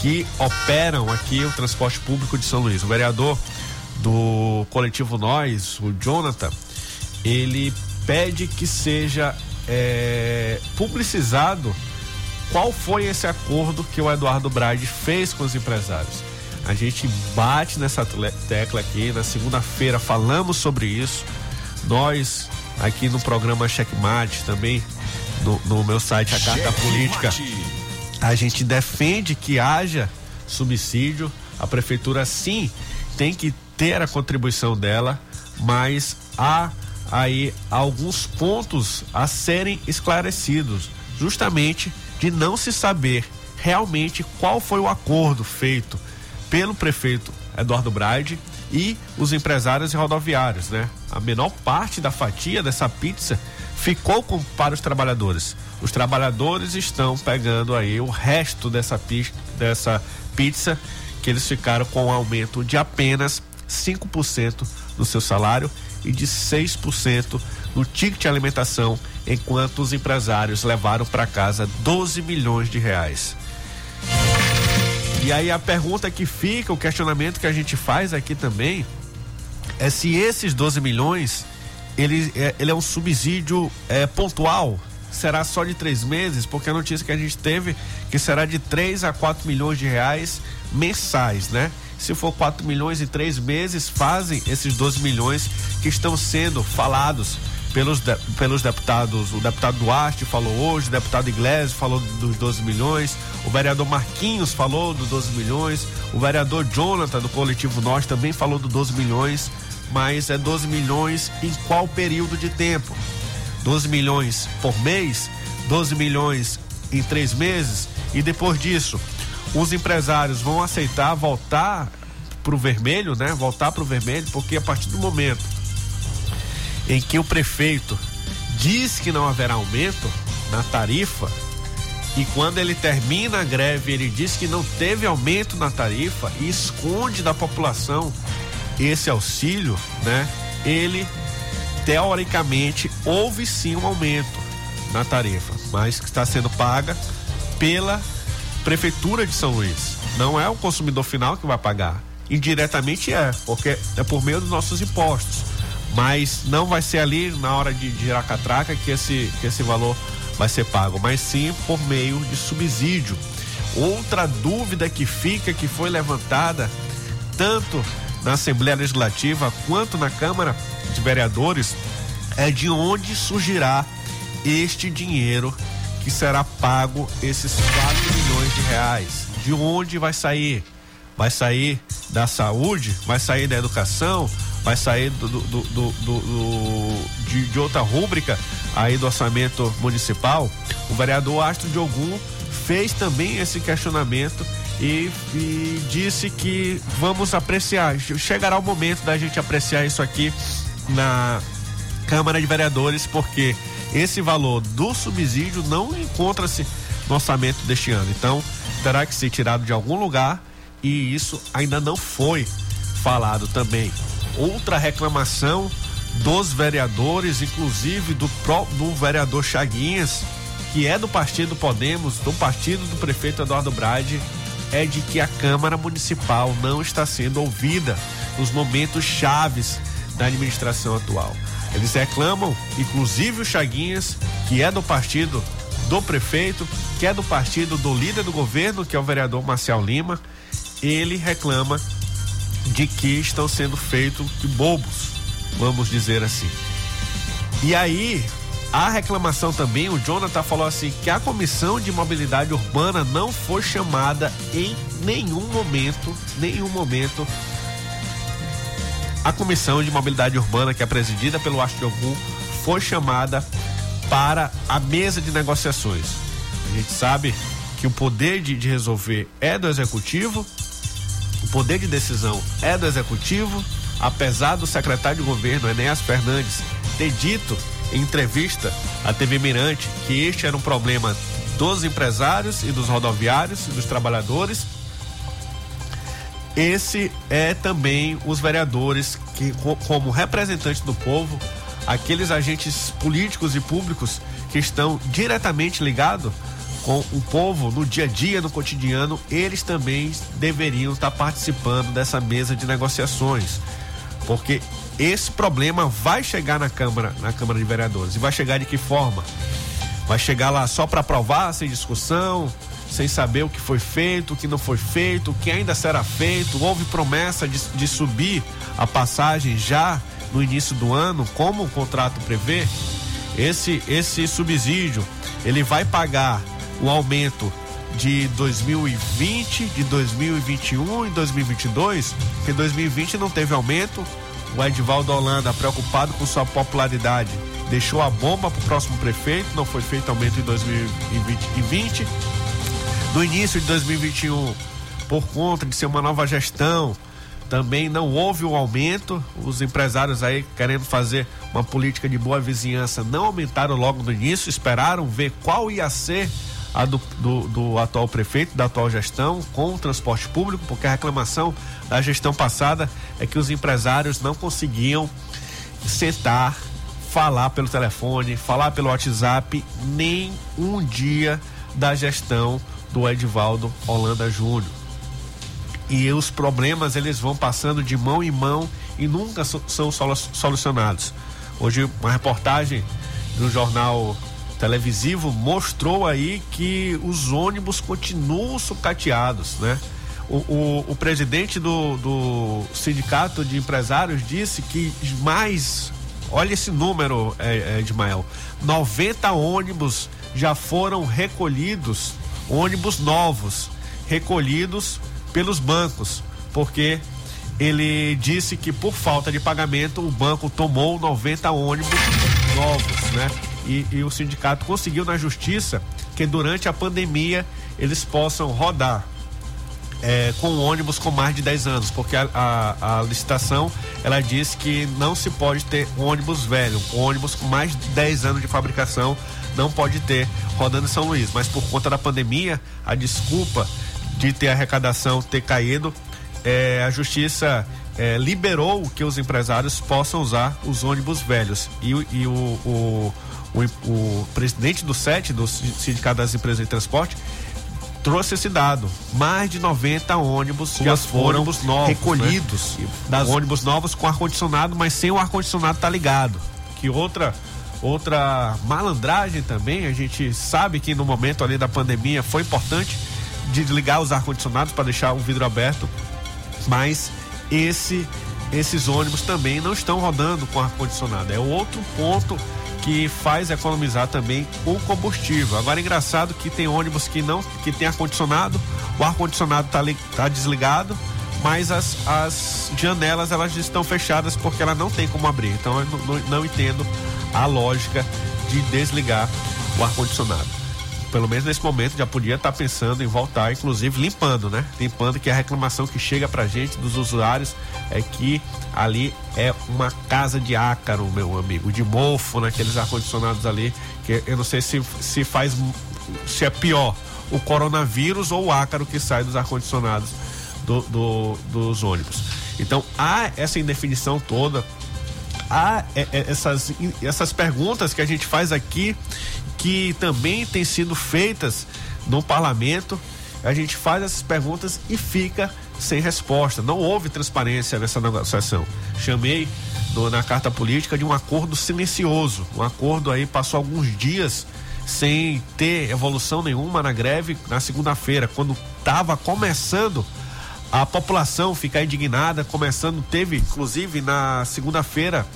que operam aqui o transporte público de São Luís. O vereador do coletivo Nós, o Jonathan, ele pede que seja é, publicizado qual foi esse acordo que o Eduardo Braide fez com os empresários. A gente bate nessa tecla aqui, na segunda-feira falamos sobre isso. Nós, aqui no programa Checkmate, também no, no meu site A Carta Política, a gente defende que haja subsídio. A prefeitura, sim, tem que ter a contribuição dela, mas há aí alguns pontos a serem esclarecidos, justamente de não se saber realmente qual foi o acordo feito pelo prefeito Eduardo Braide e os empresários e rodoviários, né? A menor parte da fatia dessa pizza ficou com, para os trabalhadores. Os trabalhadores estão pegando aí o resto dessa, dessa pizza que eles ficaram com um aumento de apenas 5% no seu salário e de 6% no ticket de alimentação, enquanto os empresários levaram para casa 12 milhões de reais. E aí a pergunta que fica, o questionamento que a gente faz aqui também, é se esses 12 milhões, ele é, ele é um subsídio é, pontual, será só de três meses, porque a notícia que a gente teve que será de 3 a 4 milhões de reais mensais, né? Se for 4 milhões e três meses, fazem esses 12 milhões que estão sendo falados pelos, de, pelos deputados. O deputado Duarte falou hoje, o deputado Iglesias falou dos 12 milhões, o vereador Marquinhos falou dos 12 milhões, o vereador Jonathan do Coletivo Norte também falou dos 12 milhões, mas é 12 milhões em qual período de tempo? 12 milhões por mês, 12 milhões em três meses, e depois disso, os empresários vão aceitar voltar para o vermelho, né? Voltar para o vermelho, porque a partir do momento em que o prefeito diz que não haverá aumento na tarifa e quando ele termina a greve ele diz que não teve aumento na tarifa e esconde da população esse auxílio, né? Ele teoricamente houve sim um aumento na tarifa, mas que está sendo paga pela prefeitura de São Luís. Não é o consumidor final que vai pagar. Indiretamente é, porque é por meio dos nossos impostos. Mas não vai ser ali na hora de girar catraca que esse, que esse valor vai ser pago, mas sim por meio de subsídio. Outra dúvida que fica, que foi levantada tanto na Assembleia Legislativa quanto na Câmara de Vereadores, é de onde surgirá este dinheiro que será pago esses 4 milhões de reais. De onde vai sair? Vai sair da saúde? Vai sair da educação? Vai sair do, do, do, do de, de, outra rúbrica aí do orçamento municipal? O vereador Astro de Ogum fez também esse questionamento e, e disse que vamos apreciar. Chegará o momento da gente apreciar isso aqui na Câmara de Vereadores, porque esse valor do subsídio não encontra-se no orçamento deste ano. Então, terá que ser tirado de algum lugar e isso ainda não foi falado também. Outra reclamação dos vereadores, inclusive do, do vereador Chaguinhas, que é do partido Podemos, do partido do prefeito Eduardo Brade, é de que a Câmara Municipal não está sendo ouvida nos momentos chaves da administração atual. Eles reclamam, inclusive o Chaguinhas, que é do partido do prefeito, que é do partido do líder do governo, que é o vereador Marcial Lima, ele reclama de que estão sendo feitos de bobos, vamos dizer assim. E aí, a reclamação também, o Jonathan falou assim que a comissão de mobilidade urbana não foi chamada em nenhum momento, nenhum momento a Comissão de Mobilidade Urbana, que é presidida pelo Astro Ogum, foi chamada para a mesa de negociações. A gente sabe que o poder de, de resolver é do executivo, o poder de decisão é do executivo, apesar do secretário de governo, Enéas Fernandes, ter dito em entrevista à TV Mirante que este era um problema dos empresários e dos rodoviários e dos trabalhadores. Esse é também os vereadores que, como representantes do povo, aqueles agentes políticos e públicos que estão diretamente ligados com o povo no dia a dia, no cotidiano, eles também deveriam estar participando dessa mesa de negociações. Porque esse problema vai chegar na Câmara, na Câmara de Vereadores. E vai chegar de que forma? Vai chegar lá só para aprovar, sem discussão, sem saber o que foi feito, o que não foi feito, o que ainda será feito. Houve promessa de, de subir a passagem já no início do ano, como o contrato prevê. Esse, esse subsídio ele vai pagar o aumento de 2020, de 2021 e 2022, que 2020 não teve aumento. O Edvaldo Holanda, preocupado com sua popularidade, deixou a bomba para o próximo prefeito, não foi feito aumento em 2020. No início de 2021, por conta de ser uma nova gestão, também não houve um aumento. Os empresários aí querendo fazer uma política de boa vizinhança não aumentaram logo no início, esperaram ver qual ia ser a do, do, do, atual prefeito, da atual gestão, com o transporte público, porque a reclamação da gestão passada é que os empresários não conseguiam sentar, falar pelo telefone, falar pelo WhatsApp, nem um dia da gestão do Edvaldo Holanda Júnior. E os problemas eles vão passando de mão em mão e nunca são solucionados. Hoje uma reportagem do jornal televisivo mostrou aí que os ônibus continuam sucateados, né? O, o, o presidente do, do, sindicato de empresários disse que mais, olha esse número, é, é, Edmael, 90 ônibus já foram recolhidos, ônibus novos, recolhidos pelos bancos, porque ele disse que por falta de pagamento o banco tomou 90 ônibus novos, né? E, e o sindicato conseguiu na justiça que durante a pandemia eles possam rodar é, com ônibus com mais de 10 anos, porque a, a, a, licitação ela diz que não se pode ter ônibus velho, ônibus com mais de 10 anos de fabricação não pode ter rodando em São Luís, mas por conta da pandemia, a desculpa de ter arrecadação ter caído, é, a justiça é, liberou que os empresários possam usar os ônibus velhos. E, e o, o o, o presidente do SET, do Sindicato das Empresas de Transporte, trouxe esse dado. Mais de 90 ônibus já foram ônibus novos, recolhidos. Né? Das ônibus novos com ar-condicionado, mas sem o ar-condicionado tá ligado. Que outra outra malandragem também, a gente sabe que no momento ali da pandemia foi importante desligar os ar-condicionados para deixar o vidro aberto, mas esse esses ônibus também não estão rodando com ar-condicionado. É outro ponto que faz economizar também o combustível. Agora é engraçado que tem ônibus que não que tem ar condicionado, o ar condicionado está tá desligado, mas as, as janelas elas estão fechadas porque ela não tem como abrir. Então eu não, não, não entendo a lógica de desligar o ar condicionado pelo menos nesse momento já podia estar tá pensando em voltar, inclusive limpando, né? Limpando que a reclamação que chega pra gente dos usuários é que ali é uma casa de ácaro, meu amigo, de mofo naqueles ar-condicionados ali, que eu não sei se, se faz, se é pior o coronavírus ou o ácaro que sai dos ar-condicionados do, do, dos ônibus. Então há essa indefinição toda, há é, é, essas, essas perguntas que a gente faz aqui que também têm sido feitas no parlamento. A gente faz essas perguntas e fica sem resposta. Não houve transparência nessa negociação. Chamei no, na carta política de um acordo silencioso. Um acordo aí passou alguns dias sem ter evolução nenhuma na greve na segunda-feira, quando estava começando a população ficar indignada, começando, teve inclusive na segunda-feira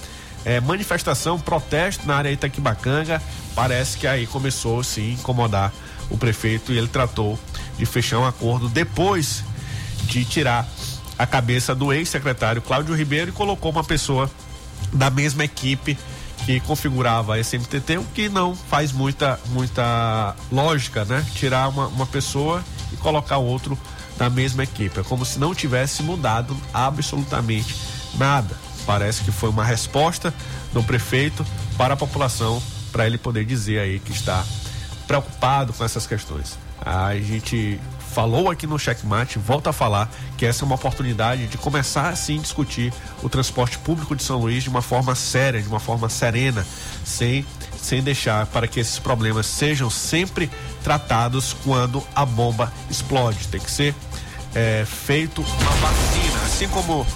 é, manifestação, protesto na área Itaquibacanga. Parece que aí começou sim incomodar o prefeito e ele tratou de fechar um acordo depois de tirar a cabeça do ex-secretário Cláudio Ribeiro e colocou uma pessoa da mesma equipe que configurava a SMTT, o que não faz muita, muita lógica, né? Tirar uma, uma pessoa e colocar outro da mesma equipe. É como se não tivesse mudado absolutamente nada. Parece que foi uma resposta do prefeito para a população, para ele poder dizer aí que está preocupado com essas questões. A gente falou aqui no Checkmate, volta a falar que essa é uma oportunidade de começar a discutir o transporte público de São Luís de uma forma séria, de uma forma serena, sem sem deixar para que esses problemas sejam sempre tratados quando a bomba explode. Tem que ser é, feito uma vacina, assim como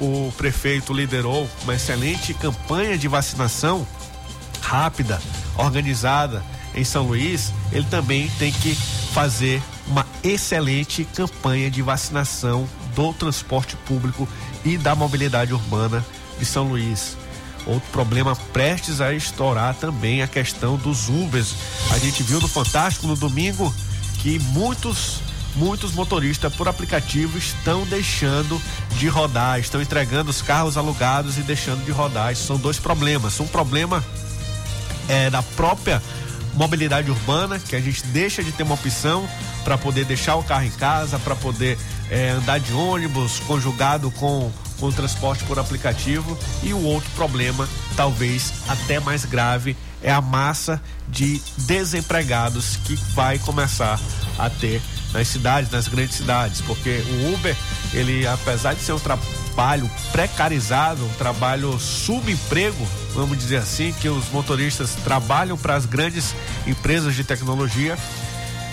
o prefeito liderou uma excelente campanha de vacinação rápida, organizada em São Luís, ele também tem que fazer uma excelente campanha de vacinação do transporte público e da mobilidade urbana de São Luís. Outro problema prestes a estourar também a questão dos Ubers. A gente viu no Fantástico no domingo que muitos muitos motoristas por aplicativo estão deixando de rodar, estão entregando os carros alugados e deixando de rodar. Isso são dois problemas. Um problema é da própria mobilidade urbana, que a gente deixa de ter uma opção para poder deixar o carro em casa, para poder é, andar de ônibus, conjugado com, com o transporte por aplicativo. E o outro problema, talvez até mais grave, é a massa de desempregados que vai começar a ter nas cidades, nas grandes cidades, porque o Uber, ele apesar de ser um trabalho precarizado, um trabalho subemprego, vamos dizer assim, que os motoristas trabalham para as grandes empresas de tecnologia,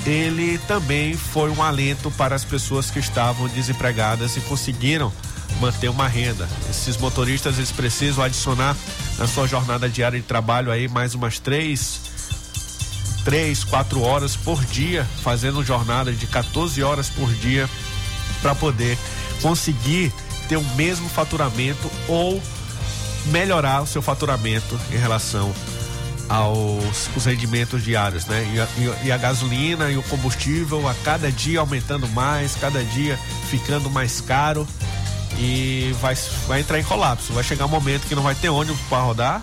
ele também foi um alento para as pessoas que estavam desempregadas e conseguiram manter uma renda. Esses motoristas eles precisam adicionar na sua jornada diária de trabalho aí mais umas três três, quatro horas por dia, fazendo jornada de 14 horas por dia para poder conseguir ter o mesmo faturamento ou melhorar o seu faturamento em relação aos os rendimentos diários, né? E a, e a, gasolina e o combustível a cada dia aumentando mais, cada dia ficando mais caro e vai, vai entrar em colapso. Vai chegar um momento que não vai ter ônibus para rodar,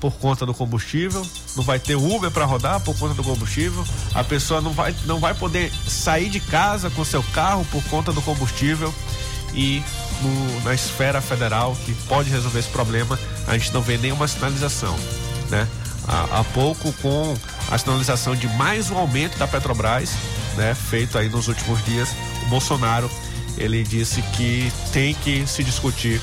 por conta do combustível, não vai ter Uber para rodar por conta do combustível, a pessoa não vai, não vai poder sair de casa com seu carro por conta do combustível e no, na esfera federal que pode resolver esse problema, a gente não vê nenhuma sinalização, né? Há, há pouco com a sinalização de mais um aumento da Petrobras, né? Feito aí nos últimos dias, o Bolsonaro ele disse que tem que se discutir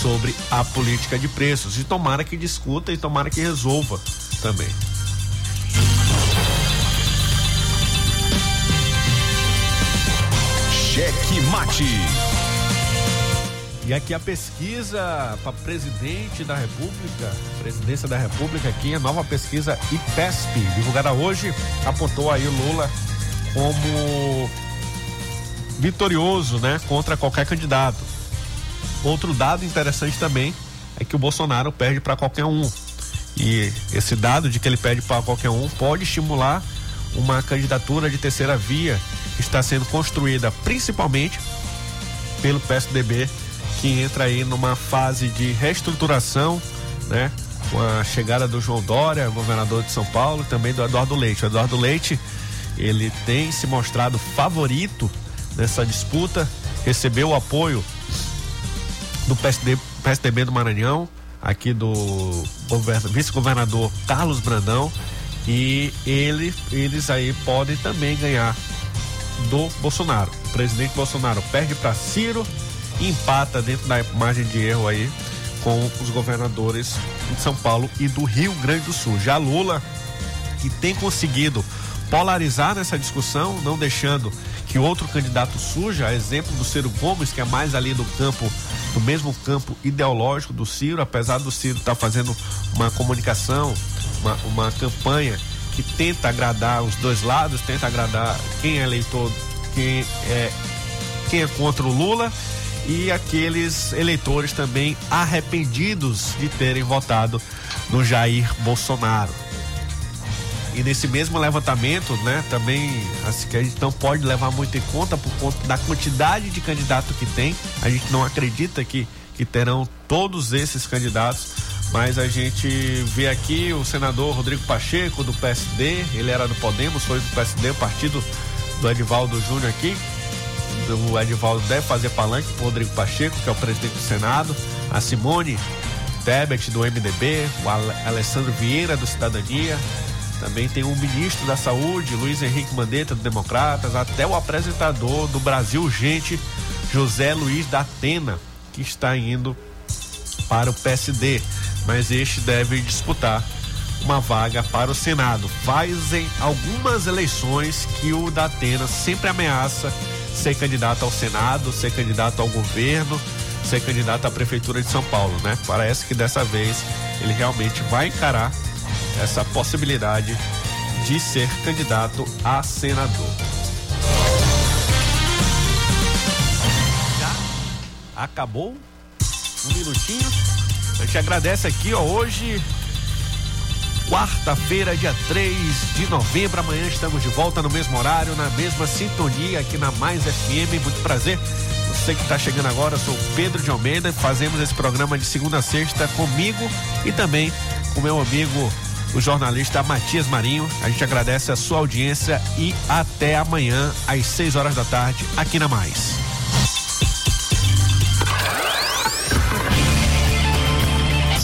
sobre a política de preços. E tomara que discuta e tomara que resolva também. Cheque Mate. E aqui a pesquisa para presidente da República, presidência da República aqui, a nova pesquisa IPESP, divulgada hoje, apontou aí o Lula como vitorioso, né, contra qualquer candidato. Outro dado interessante também é que o Bolsonaro perde para qualquer um. E esse dado de que ele perde para qualquer um pode estimular uma candidatura de terceira via que está sendo construída principalmente pelo PSDB, que entra aí numa fase de reestruturação, né? Com a chegada do João Dória, governador de São Paulo, e também do Eduardo Leite. O Eduardo Leite, ele tem se mostrado favorito nessa disputa, recebeu o apoio do PSD, PSDB do Maranhão, aqui do vice-governador Carlos Brandão, e ele, eles aí podem também ganhar do Bolsonaro. O presidente Bolsonaro perde para Ciro empata dentro da margem de erro aí com os governadores de São Paulo e do Rio Grande do Sul. Já Lula, que tem conseguido polarizar nessa discussão, não deixando que outro candidato surja, exemplo do Ciro Gomes, que é mais ali do campo do mesmo campo ideológico do Ciro, apesar do Ciro estar tá fazendo uma comunicação, uma, uma campanha que tenta agradar os dois lados, tenta agradar quem é eleitor, quem é, quem é contra o Lula e aqueles eleitores também arrependidos de terem votado no Jair Bolsonaro. E nesse mesmo levantamento, né, também assim, que a gente não pode levar muito em conta por conta da quantidade de candidatos que tem. A gente não acredita que, que terão todos esses candidatos, mas a gente vê aqui o senador Rodrigo Pacheco do PSD, ele era do Podemos, foi do PSD, partido do Edivaldo Júnior aqui. O Edivaldo deve fazer palanque com o Rodrigo Pacheco, que é o presidente do Senado, a Simone Tebet do MDB, o Alessandro Vieira do Cidadania, também tem o ministro da Saúde, Luiz Henrique Mandetta do Democratas, até o apresentador do Brasil Urgente, José Luiz da Atena, que está indo para o PSD, mas este deve disputar uma vaga para o Senado. Fazem algumas eleições que o Datena sempre ameaça ser candidato ao Senado, ser candidato ao governo, ser candidato à prefeitura de São Paulo, né? Parece que dessa vez ele realmente vai encarar essa possibilidade de ser candidato a senador. Já acabou? Um minutinho. A gente agradece aqui, ó, hoje quarta-feira, dia 3 de novembro. Amanhã estamos de volta no mesmo horário, na mesma sintonia aqui na Mais FM. Muito prazer. Você que está chegando agora, eu sou Pedro de Almeida. Fazemos esse programa de segunda a sexta comigo e também com meu amigo, o jornalista Matias Marinho. A gente agradece a sua audiência e até amanhã, às 6 horas da tarde, aqui na Mais.